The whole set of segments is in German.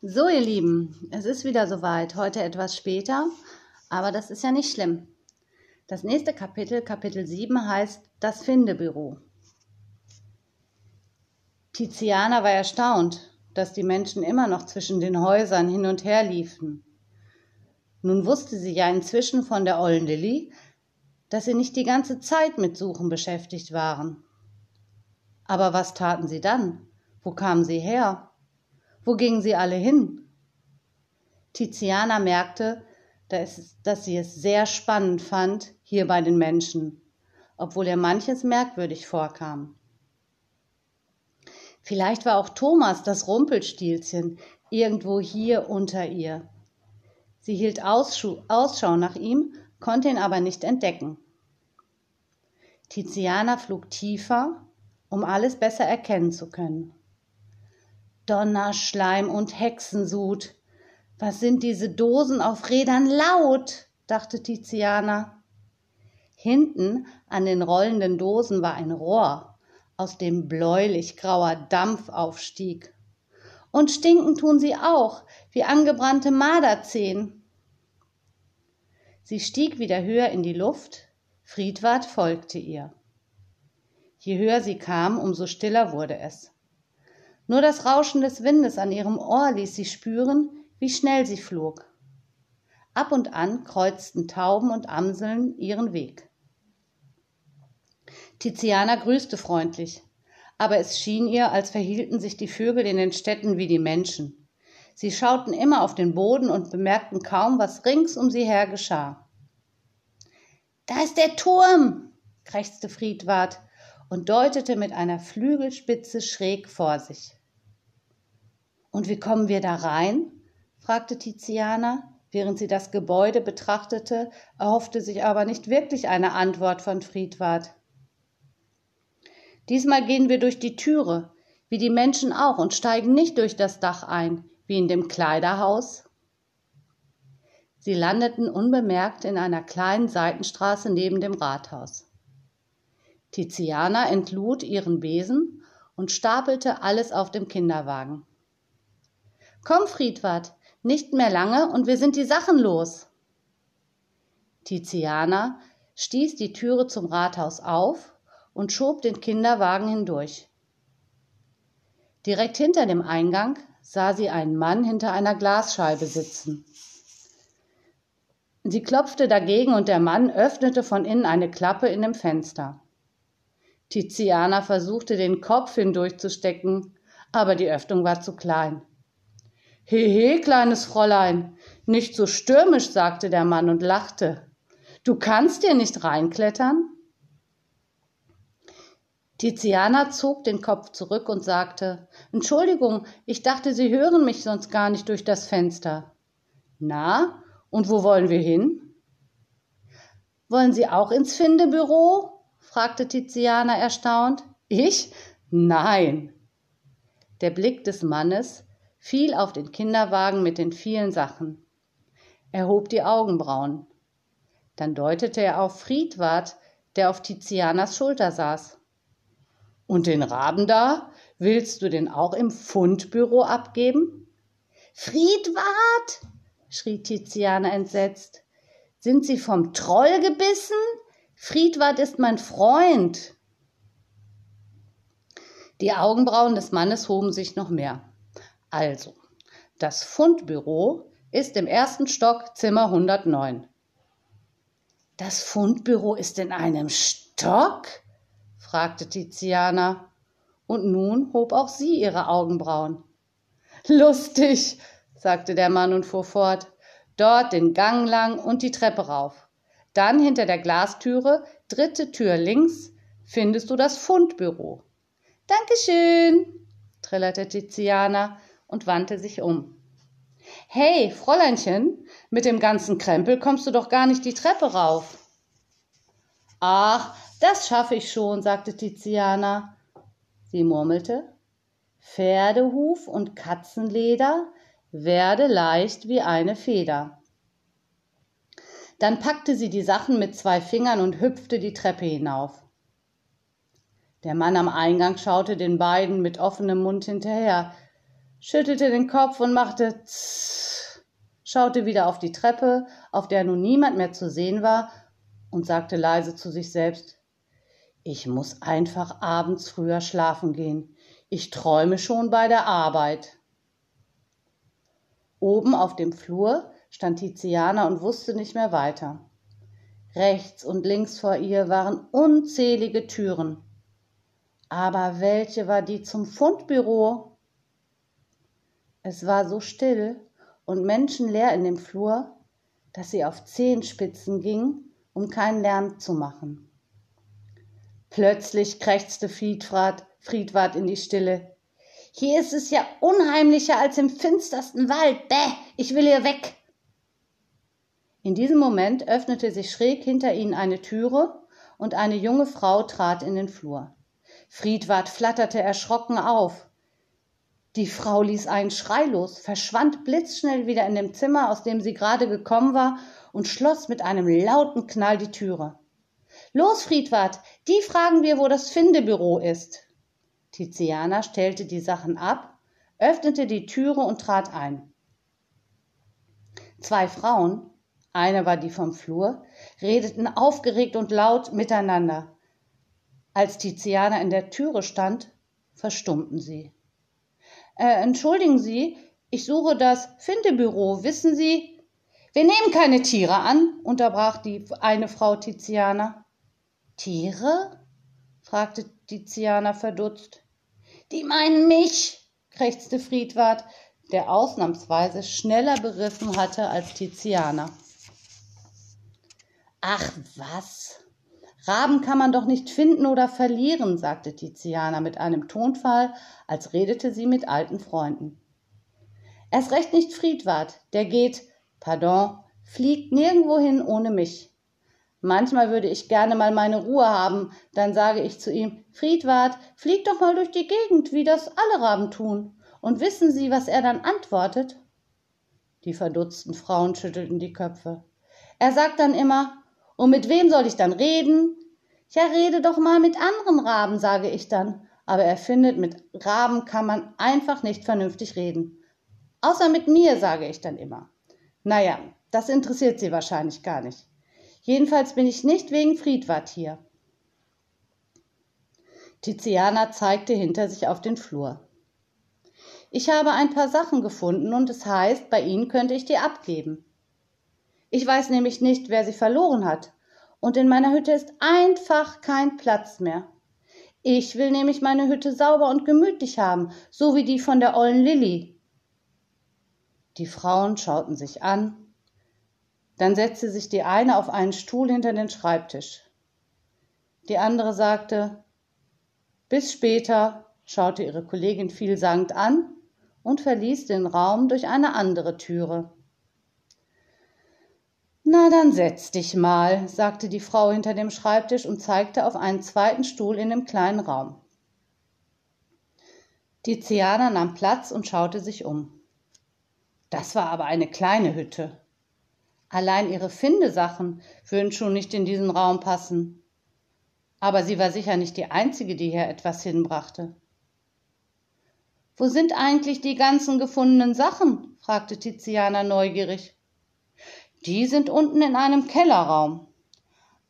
So, ihr Lieben, es ist wieder soweit. Heute etwas später, aber das ist ja nicht schlimm. Das nächste Kapitel, Kapitel 7, heißt Das Findebüro. Tiziana war erstaunt, dass die Menschen immer noch zwischen den Häusern hin und her liefen. Nun wusste sie ja inzwischen von der ollen Lilly, dass sie nicht die ganze Zeit mit Suchen beschäftigt waren. Aber was taten sie dann? Wo kamen sie her? Wo gingen sie alle hin? Tiziana merkte, dass sie es sehr spannend fand, hier bei den Menschen, obwohl ihr manches merkwürdig vorkam. Vielleicht war auch Thomas, das Rumpelstilzchen, irgendwo hier unter ihr. Sie hielt Ausschau nach ihm, konnte ihn aber nicht entdecken. Tiziana flog tiefer, um alles besser erkennen zu können. Donnerschleim und Hexensud. Was sind diese Dosen auf Rädern laut? dachte Tiziana. Hinten an den rollenden Dosen war ein Rohr, aus dem bläulich grauer Dampf aufstieg. Und stinken tun sie auch, wie angebrannte Marderzehen. Sie stieg wieder höher in die Luft, Friedwart folgte ihr. Je höher sie kam, umso stiller wurde es. Nur das Rauschen des Windes an ihrem Ohr ließ sie spüren, wie schnell sie flog. Ab und an kreuzten Tauben und Amseln ihren Weg. Tiziana grüßte freundlich, aber es schien ihr, als verhielten sich die Vögel in den Städten wie die Menschen. Sie schauten immer auf den Boden und bemerkten kaum, was rings um sie her geschah. Da ist der Turm, krächzte Friedwart und deutete mit einer Flügelspitze schräg vor sich. Und wie kommen wir da rein? fragte Tiziana, während sie das Gebäude betrachtete, erhoffte sich aber nicht wirklich eine Antwort von Friedwart. Diesmal gehen wir durch die Türe, wie die Menschen auch, und steigen nicht durch das Dach ein, wie in dem Kleiderhaus. Sie landeten unbemerkt in einer kleinen Seitenstraße neben dem Rathaus. Tiziana entlud ihren Besen und stapelte alles auf dem Kinderwagen. Komm, Friedwart, nicht mehr lange und wir sind die Sachen los. Tiziana stieß die Türe zum Rathaus auf und schob den Kinderwagen hindurch. Direkt hinter dem Eingang sah sie einen Mann hinter einer Glasscheibe sitzen. Sie klopfte dagegen und der Mann öffnete von innen eine Klappe in dem Fenster. Tiziana versuchte den Kopf hindurchzustecken, aber die Öffnung war zu klein. Hehe, kleines Fräulein, nicht so stürmisch, sagte der Mann und lachte. Du kannst dir nicht reinklettern? Tiziana zog den Kopf zurück und sagte Entschuldigung, ich dachte, Sie hören mich sonst gar nicht durch das Fenster. Na, und wo wollen wir hin? Wollen Sie auch ins Findebüro? fragte Tiziana erstaunt. Ich? Nein. Der Blick des Mannes fiel auf den Kinderwagen mit den vielen Sachen. Er hob die Augenbrauen. Dann deutete er auf Friedwart, der auf Tizianas Schulter saß. Und den Raben da? Willst du den auch im Fundbüro abgeben? Friedwart! schrie Tiziana entsetzt. Sind Sie vom Troll gebissen? Friedwart ist mein Freund. Die Augenbrauen des Mannes hoben sich noch mehr. Also, das Fundbüro ist im ersten Stock Zimmer 109. Das Fundbüro ist in einem Stock? fragte Tiziana. Und nun hob auch sie ihre Augenbrauen. Lustig, sagte der Mann und fuhr fort. Dort den Gang lang und die Treppe rauf. Dann hinter der Glastüre, dritte Tür links, findest du das Fundbüro. Dankeschön, trillerte Tiziana und wandte sich um. Hey, Fräuleinchen, mit dem ganzen Krempel kommst du doch gar nicht die Treppe rauf. Ach, das schaffe ich schon, sagte Tiziana. Sie murmelte. Pferdehuf und Katzenleder werde leicht wie eine Feder. Dann packte sie die Sachen mit zwei Fingern und hüpfte die Treppe hinauf. Der Mann am Eingang schaute den beiden mit offenem Mund hinterher. Schüttelte den Kopf und machte Tss, schaute wieder auf die Treppe, auf der nun niemand mehr zu sehen war, und sagte leise zu sich selbst Ich muss einfach abends früher schlafen gehen. Ich träume schon bei der Arbeit. Oben auf dem Flur stand Tiziana und wusste nicht mehr weiter. Rechts und links vor ihr waren unzählige Türen. Aber welche war die zum Fundbüro? Es war so still und menschenleer in dem Flur, dass sie auf Zehenspitzen ging, um keinen Lärm zu machen. Plötzlich krächzte Friedwart, Friedwart in die Stille. Hier ist es ja unheimlicher als im finstersten Wald. Bäh, ich will hier weg. In diesem Moment öffnete sich schräg hinter ihnen eine Türe und eine junge Frau trat in den Flur. Friedwart flatterte erschrocken auf. Die Frau ließ einen Schrei los, verschwand blitzschnell wieder in dem Zimmer, aus dem sie gerade gekommen war, und schloss mit einem lauten Knall die Türe. Los, Friedwart, die fragen wir, wo das Findebüro ist. Tiziana stellte die Sachen ab, öffnete die Türe und trat ein. Zwei Frauen, eine war die vom Flur, redeten aufgeregt und laut miteinander. Als Tiziana in der Türe stand, verstummten sie. Äh, entschuldigen Sie, ich suche das Findebüro. Wissen Sie? Wir nehmen keine Tiere an, unterbrach die eine Frau Tiziana. Tiere? fragte Tiziana verdutzt. Die meinen mich, krächzte Friedwart, der ausnahmsweise schneller beriffen hatte als Tiziana. Ach was. Raben kann man doch nicht finden oder verlieren, sagte Tiziana mit einem Tonfall, als redete sie mit alten Freunden. Erst recht nicht Friedwart, der geht, pardon, fliegt nirgendwohin ohne mich. Manchmal würde ich gerne mal meine Ruhe haben, dann sage ich zu ihm, Friedwart, flieg doch mal durch die Gegend, wie das alle Raben tun. Und wissen Sie, was er dann antwortet? Die verdutzten Frauen schüttelten die Köpfe. Er sagt dann immer, und mit wem soll ich dann reden? Ja, rede doch mal mit anderen Raben, sage ich dann. Aber er findet, mit Raben kann man einfach nicht vernünftig reden. Außer mit mir, sage ich dann immer. Naja, das interessiert sie wahrscheinlich gar nicht. Jedenfalls bin ich nicht wegen Friedwart hier. Tiziana zeigte hinter sich auf den Flur. Ich habe ein paar Sachen gefunden und es heißt, bei Ihnen könnte ich die abgeben. Ich weiß nämlich nicht, wer sie verloren hat. Und in meiner Hütte ist einfach kein Platz mehr. Ich will nämlich meine Hütte sauber und gemütlich haben, so wie die von der ollen Lilli. Die Frauen schauten sich an. Dann setzte sich die eine auf einen Stuhl hinter den Schreibtisch. Die andere sagte Bis später, schaute ihre Kollegin vielsagend an und verließ den Raum durch eine andere Türe. Na, dann setz dich mal, sagte die Frau hinter dem Schreibtisch und zeigte auf einen zweiten Stuhl in dem kleinen Raum. Tiziana nahm Platz und schaute sich um. Das war aber eine kleine Hütte. Allein ihre Findesachen würden schon nicht in diesen Raum passen. Aber sie war sicher nicht die Einzige, die hier etwas hinbrachte. Wo sind eigentlich die ganzen gefundenen Sachen? fragte Tiziana neugierig. Die sind unten in einem Kellerraum.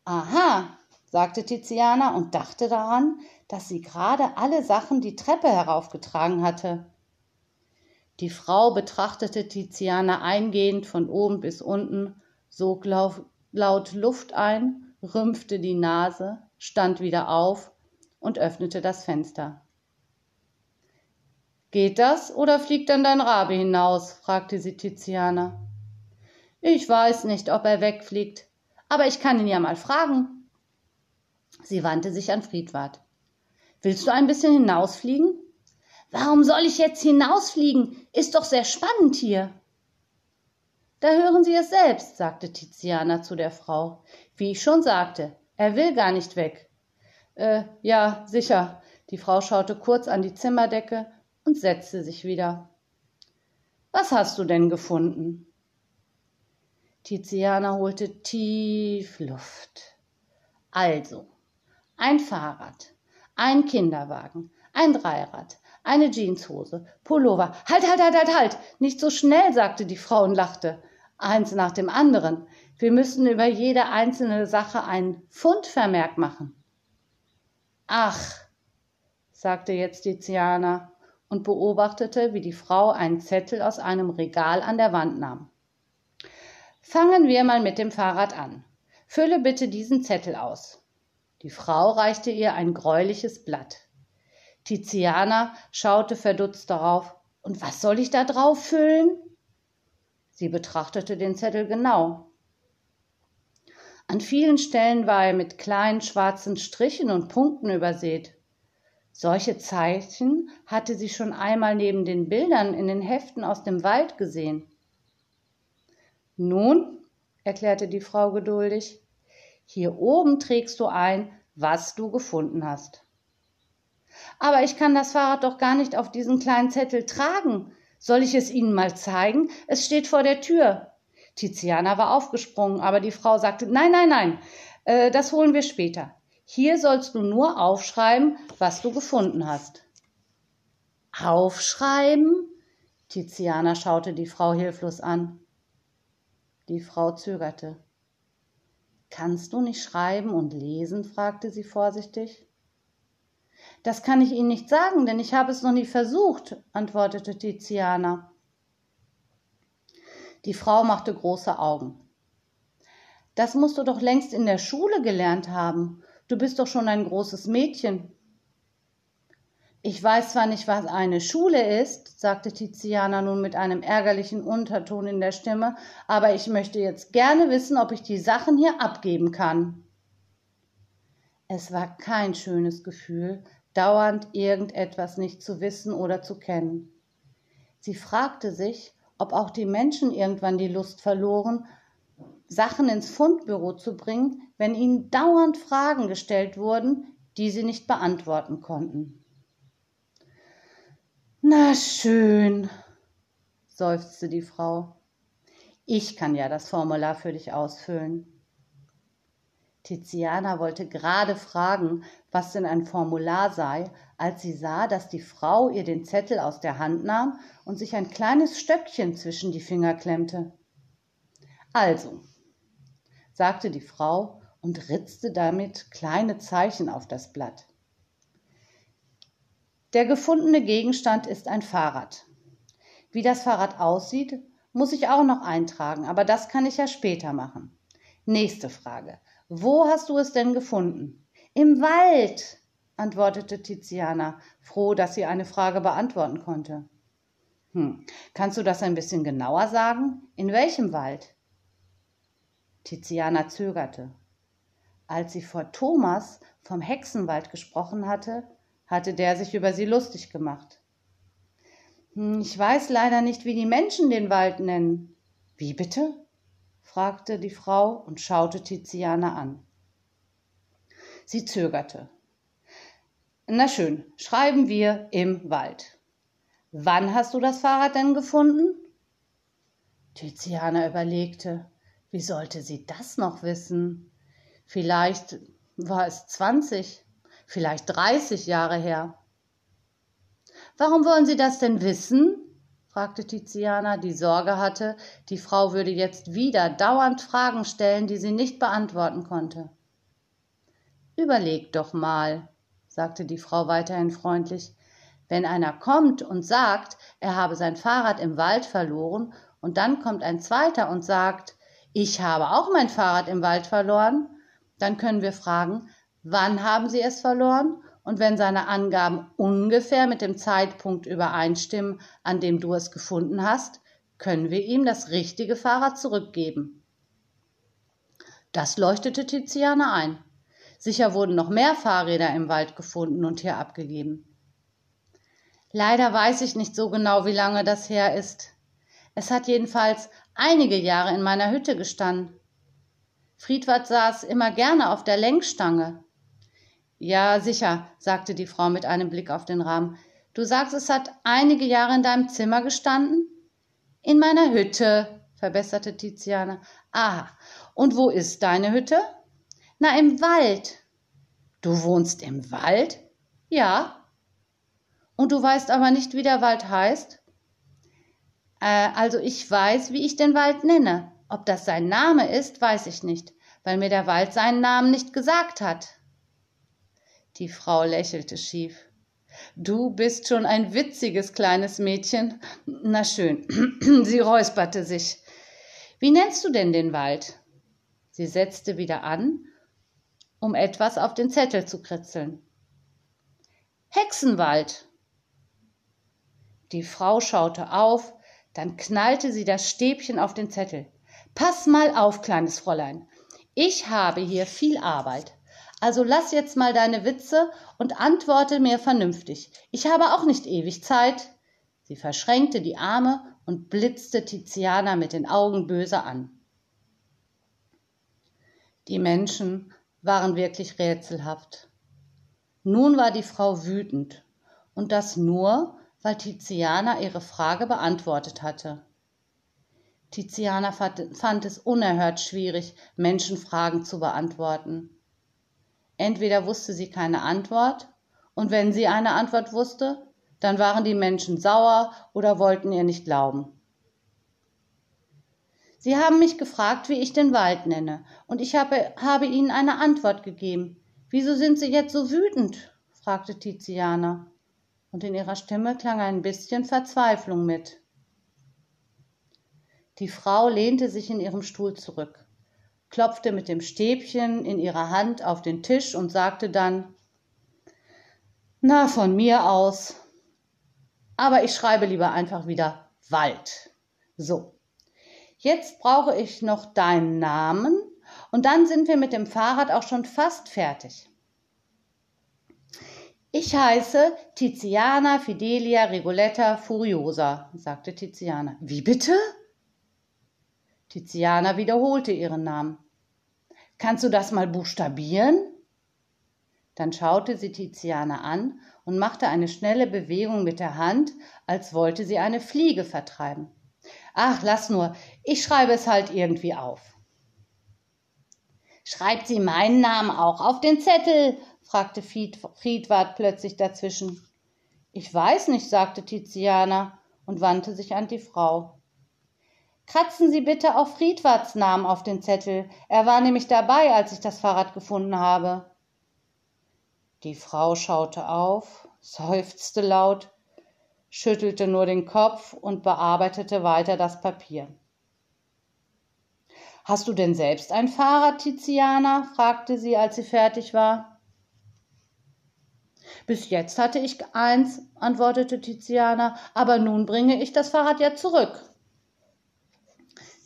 Aha, sagte Tiziana und dachte daran, dass sie gerade alle Sachen die Treppe heraufgetragen hatte. Die Frau betrachtete Tiziana eingehend von oben bis unten, sog laut Luft ein, rümpfte die Nase, stand wieder auf und öffnete das Fenster. Geht das oder fliegt dann dein Rabe hinaus? fragte sie Tiziana. Ich weiß nicht, ob er wegfliegt, aber ich kann ihn ja mal fragen. Sie wandte sich an Friedwart. Willst du ein bisschen hinausfliegen? Warum soll ich jetzt hinausfliegen? Ist doch sehr spannend hier. Da hören Sie es selbst, sagte Tiziana zu der Frau. Wie ich schon sagte, er will gar nicht weg. Äh, ja, sicher. Die Frau schaute kurz an die Zimmerdecke und setzte sich wieder. Was hast du denn gefunden? Tiziana holte tief Luft. Also, ein Fahrrad, ein Kinderwagen, ein Dreirad, eine Jeanshose, Pullover. Halt, halt, halt, halt, halt! Nicht so schnell, sagte die Frau und lachte. Eins nach dem anderen. Wir müssen über jede einzelne Sache ein Pfundvermerk machen. Ach, sagte jetzt Tiziana und beobachtete, wie die Frau einen Zettel aus einem Regal an der Wand nahm. Fangen wir mal mit dem Fahrrad an. Fülle bitte diesen Zettel aus. Die Frau reichte ihr ein gräuliches Blatt. Tiziana schaute verdutzt darauf. Und was soll ich da drauf füllen? Sie betrachtete den Zettel genau. An vielen Stellen war er mit kleinen schwarzen Strichen und Punkten übersät. Solche Zeichen hatte sie schon einmal neben den Bildern in den Heften aus dem Wald gesehen. Nun, erklärte die Frau geduldig, hier oben trägst du ein, was du gefunden hast. Aber ich kann das Fahrrad doch gar nicht auf diesen kleinen Zettel tragen. Soll ich es Ihnen mal zeigen? Es steht vor der Tür. Tiziana war aufgesprungen, aber die Frau sagte, nein, nein, nein, äh, das holen wir später. Hier sollst du nur aufschreiben, was du gefunden hast. Aufschreiben? Tiziana schaute die Frau hilflos an. Die Frau zögerte. Kannst du nicht schreiben und lesen? fragte sie vorsichtig. Das kann ich Ihnen nicht sagen, denn ich habe es noch nie versucht, antwortete Tiziana. Die Frau machte große Augen. Das musst du doch längst in der Schule gelernt haben. Du bist doch schon ein großes Mädchen. Ich weiß zwar nicht, was eine Schule ist, sagte Tiziana nun mit einem ärgerlichen Unterton in der Stimme, aber ich möchte jetzt gerne wissen, ob ich die Sachen hier abgeben kann. Es war kein schönes Gefühl, dauernd irgendetwas nicht zu wissen oder zu kennen. Sie fragte sich, ob auch die Menschen irgendwann die Lust verloren, Sachen ins Fundbüro zu bringen, wenn ihnen dauernd Fragen gestellt wurden, die sie nicht beantworten konnten. Na schön, seufzte die Frau. Ich kann ja das Formular für dich ausfüllen. Tiziana wollte gerade fragen, was denn ein Formular sei, als sie sah, dass die Frau ihr den Zettel aus der Hand nahm und sich ein kleines Stöckchen zwischen die Finger klemmte. Also, sagte die Frau und ritzte damit kleine Zeichen auf das Blatt. Der gefundene Gegenstand ist ein Fahrrad. Wie das Fahrrad aussieht, muss ich auch noch eintragen, aber das kann ich ja später machen. Nächste Frage. Wo hast du es denn gefunden? Im Wald, antwortete Tiziana, froh, dass sie eine Frage beantworten konnte. Hm, kannst du das ein bisschen genauer sagen? In welchem Wald? Tiziana zögerte. Als sie vor Thomas vom Hexenwald gesprochen hatte, hatte der sich über sie lustig gemacht. Hm, ich weiß leider nicht, wie die Menschen den Wald nennen. Wie bitte? fragte die Frau und schaute Tiziana an. Sie zögerte. Na schön, schreiben wir im Wald. Wann hast du das Fahrrad denn gefunden? Tiziana überlegte. Wie sollte sie das noch wissen? Vielleicht war es zwanzig vielleicht 30 Jahre her. Warum wollen Sie das denn wissen? fragte Tiziana, die Sorge hatte, die Frau würde jetzt wieder dauernd Fragen stellen, die sie nicht beantworten konnte. Überleg doch mal, sagte die Frau weiterhin freundlich, wenn einer kommt und sagt, er habe sein Fahrrad im Wald verloren, und dann kommt ein zweiter und sagt, ich habe auch mein Fahrrad im Wald verloren, dann können wir fragen, wann haben Sie es verloren und wenn seine Angaben ungefähr mit dem Zeitpunkt übereinstimmen, an dem du es gefunden hast, können wir ihm das richtige Fahrrad zurückgeben. Das leuchtete Tiziana ein. Sicher wurden noch mehr Fahrräder im Wald gefunden und hier abgegeben. Leider weiß ich nicht so genau, wie lange das her ist. Es hat jedenfalls einige Jahre in meiner Hütte gestanden. Friedwart saß immer gerne auf der Lenkstange. Ja, sicher, sagte die Frau mit einem Blick auf den Rahmen. Du sagst, es hat einige Jahre in deinem Zimmer gestanden? In meiner Hütte, verbesserte Tiziana. Ah, und wo ist deine Hütte? Na, im Wald. Du wohnst im Wald? Ja. Und du weißt aber nicht, wie der Wald heißt? Äh, also ich weiß, wie ich den Wald nenne. Ob das sein Name ist, weiß ich nicht, weil mir der Wald seinen Namen nicht gesagt hat. Die Frau lächelte schief. Du bist schon ein witziges kleines Mädchen. Na schön. Sie räusperte sich. Wie nennst du denn den Wald? Sie setzte wieder an, um etwas auf den Zettel zu kritzeln. Hexenwald. Die Frau schaute auf, dann knallte sie das Stäbchen auf den Zettel. Pass mal auf, kleines Fräulein. Ich habe hier viel Arbeit. Also lass jetzt mal deine Witze und antworte mir vernünftig. Ich habe auch nicht ewig Zeit. Sie verschränkte die Arme und blitzte Tiziana mit den Augen böse an. Die Menschen waren wirklich rätselhaft. Nun war die Frau wütend, und das nur, weil Tiziana ihre Frage beantwortet hatte. Tiziana fand es unerhört schwierig, Menschen Fragen zu beantworten. Entweder wusste sie keine Antwort, und wenn sie eine Antwort wusste, dann waren die Menschen sauer oder wollten ihr nicht glauben. Sie haben mich gefragt, wie ich den Wald nenne, und ich habe, habe Ihnen eine Antwort gegeben. Wieso sind Sie jetzt so wütend? fragte Tiziana, und in ihrer Stimme klang ein bisschen Verzweiflung mit. Die Frau lehnte sich in ihrem Stuhl zurück klopfte mit dem Stäbchen in ihrer Hand auf den Tisch und sagte dann Na, von mir aus. Aber ich schreibe lieber einfach wieder Wald. So. Jetzt brauche ich noch deinen Namen und dann sind wir mit dem Fahrrad auch schon fast fertig. Ich heiße Tiziana Fidelia Rigoletta Furiosa, sagte Tiziana. Wie bitte? Tiziana wiederholte ihren Namen. Kannst du das mal buchstabieren? Dann schaute sie Tiziana an und machte eine schnelle Bewegung mit der Hand, als wollte sie eine Fliege vertreiben. Ach, lass nur, ich schreibe es halt irgendwie auf. Schreibt sie meinen Namen auch auf den Zettel? fragte Friedwart plötzlich dazwischen. Ich weiß nicht, sagte Tiziana und wandte sich an die Frau. Kratzen Sie bitte auch Friedwarts Namen auf den Zettel. Er war nämlich dabei, als ich das Fahrrad gefunden habe. Die Frau schaute auf, seufzte laut, schüttelte nur den Kopf und bearbeitete weiter das Papier. Hast du denn selbst ein Fahrrad, Tiziana? fragte sie, als sie fertig war. Bis jetzt hatte ich eins, antwortete Tiziana, aber nun bringe ich das Fahrrad ja zurück.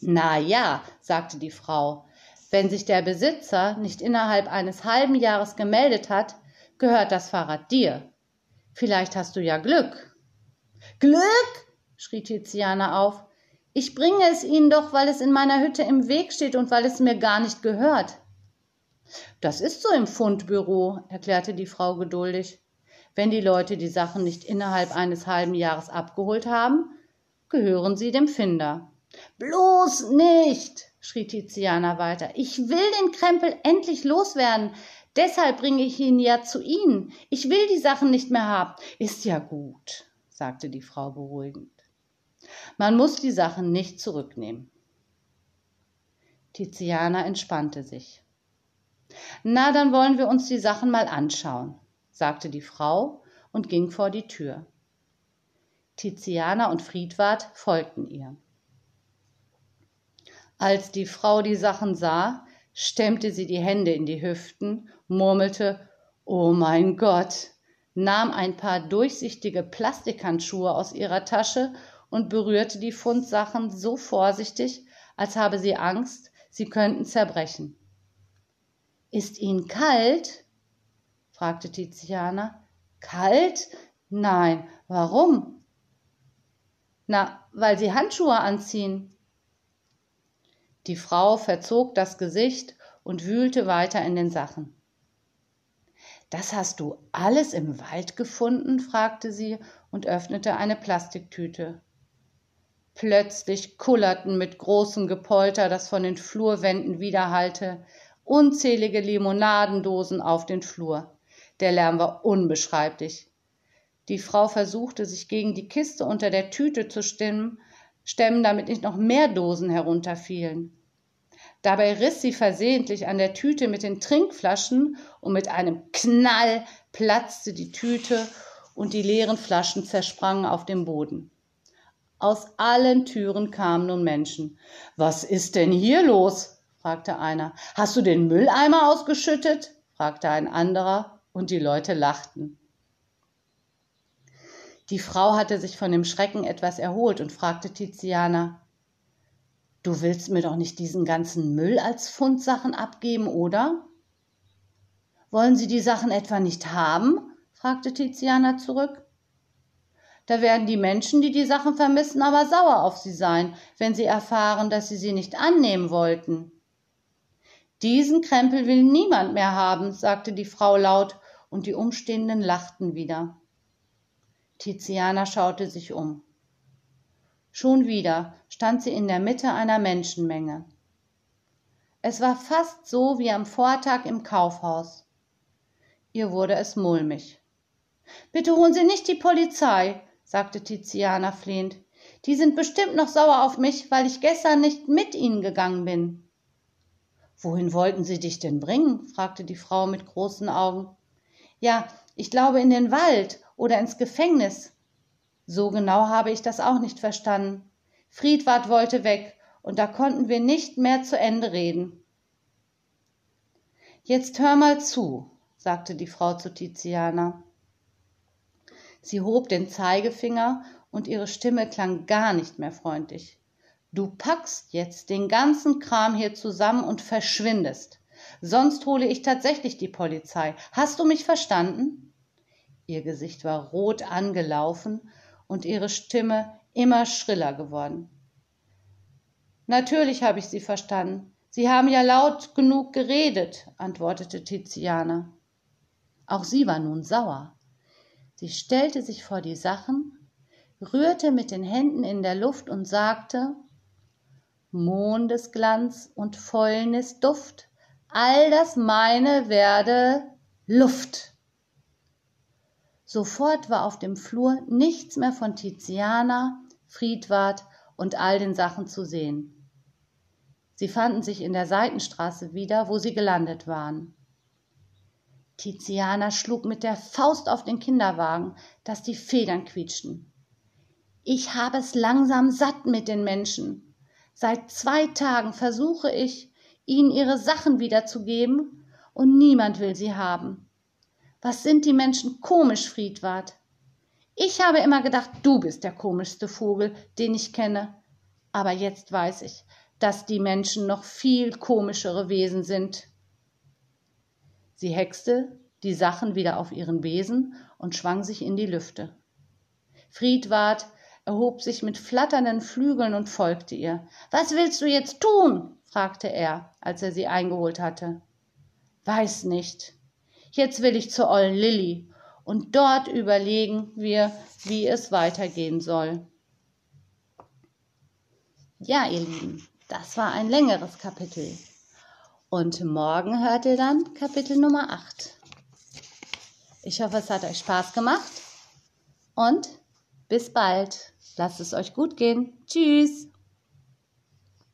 Na ja, sagte die Frau, wenn sich der Besitzer nicht innerhalb eines halben Jahres gemeldet hat, gehört das Fahrrad dir. Vielleicht hast du ja Glück. Glück? schrie Tiziana auf. Ich bringe es Ihnen doch, weil es in meiner Hütte im Weg steht und weil es mir gar nicht gehört. Das ist so im Fundbüro, erklärte die Frau geduldig. Wenn die Leute die Sachen nicht innerhalb eines halben Jahres abgeholt haben, gehören sie dem Finder. Bloß nicht, schrie Tiziana weiter. Ich will den Krempel endlich loswerden. Deshalb bringe ich ihn ja zu Ihnen. Ich will die Sachen nicht mehr haben. Ist ja gut, sagte die Frau beruhigend. Man muss die Sachen nicht zurücknehmen. Tiziana entspannte sich. Na, dann wollen wir uns die Sachen mal anschauen, sagte die Frau und ging vor die Tür. Tiziana und Friedwart folgten ihr. Als die Frau die Sachen sah, stemmte sie die Hände in die Hüften, murmelte Oh mein Gott, nahm ein paar durchsichtige Plastikhandschuhe aus ihrer Tasche und berührte die Fundsachen so vorsichtig, als habe sie Angst, sie könnten zerbrechen. Ist Ihnen kalt? fragte Tiziana. Kalt? Nein, warum? Na, weil Sie Handschuhe anziehen. Die Frau verzog das Gesicht und wühlte weiter in den Sachen. Das hast du alles im Wald gefunden? fragte sie und öffnete eine Plastiktüte. Plötzlich kullerten mit großem Gepolter, das von den Flurwänden widerhallte, unzählige Limonadendosen auf den Flur. Der Lärm war unbeschreiblich. Die Frau versuchte, sich gegen die Kiste unter der Tüte zu stemmen, stemmen, damit nicht noch mehr Dosen herunterfielen. Dabei riss sie versehentlich an der Tüte mit den Trinkflaschen und mit einem Knall platzte die Tüte und die leeren Flaschen zersprangen auf dem Boden. Aus allen Türen kamen nun Menschen. Was ist denn hier los? fragte einer. Hast du den Mülleimer ausgeschüttet? fragte ein anderer, und die Leute lachten. Die Frau hatte sich von dem Schrecken etwas erholt und fragte Tiziana Du willst mir doch nicht diesen ganzen Müll als Fundsachen abgeben, oder? Wollen Sie die Sachen etwa nicht haben? fragte Tiziana zurück. Da werden die Menschen, die die Sachen vermissen, aber sauer auf sie sein, wenn sie erfahren, dass sie sie nicht annehmen wollten. Diesen Krempel will niemand mehr haben, sagte die Frau laut, und die Umstehenden lachten wieder. Tiziana schaute sich um. Schon wieder stand sie in der Mitte einer Menschenmenge. Es war fast so wie am Vortag im Kaufhaus. Ihr wurde es mulmig. Bitte holen Sie nicht die Polizei, sagte Tiziana flehend. Die sind bestimmt noch sauer auf mich, weil ich gestern nicht mit ihnen gegangen bin. Wohin wollten sie dich denn bringen? fragte die Frau mit großen Augen. Ja, ich glaube in den Wald oder ins Gefängnis. So genau habe ich das auch nicht verstanden. Friedwart wollte weg, und da konnten wir nicht mehr zu Ende reden. Jetzt hör mal zu, sagte die Frau zu Tiziana. Sie hob den Zeigefinger und ihre Stimme klang gar nicht mehr freundlich. Du packst jetzt den ganzen Kram hier zusammen und verschwindest. Sonst hole ich tatsächlich die Polizei. Hast du mich verstanden? Ihr Gesicht war rot angelaufen und ihre Stimme immer schriller geworden. Natürlich habe ich Sie verstanden. Sie haben ja laut genug geredet, antwortete Tiziana. Auch sie war nun sauer. Sie stellte sich vor die Sachen, rührte mit den Händen in der Luft und sagte Mondesglanz und Fäulnisduft, all das meine werde Luft. Sofort war auf dem Flur nichts mehr von Tiziana, Friedwart und all den Sachen zu sehen. Sie fanden sich in der Seitenstraße wieder, wo sie gelandet waren. Tiziana schlug mit der Faust auf den Kinderwagen, dass die Federn quietschten. Ich habe es langsam satt mit den Menschen. Seit zwei Tagen versuche ich, ihnen ihre Sachen wiederzugeben, und niemand will sie haben. Was sind die Menschen komisch, Friedwart? Ich habe immer gedacht, du bist der komischste Vogel, den ich kenne. Aber jetzt weiß ich, dass die Menschen noch viel komischere Wesen sind. Sie hexte die Sachen wieder auf ihren Besen und schwang sich in die Lüfte. Friedwart erhob sich mit flatternden Flügeln und folgte ihr. Was willst du jetzt tun? fragte er, als er sie eingeholt hatte. Weiß nicht, Jetzt will ich zur ollen Lilli und dort überlegen wir, wie es weitergehen soll. Ja, ihr Lieben, das war ein längeres Kapitel. Und morgen hört ihr dann Kapitel Nummer 8. Ich hoffe, es hat euch Spaß gemacht und bis bald. Lasst es euch gut gehen. Tschüss.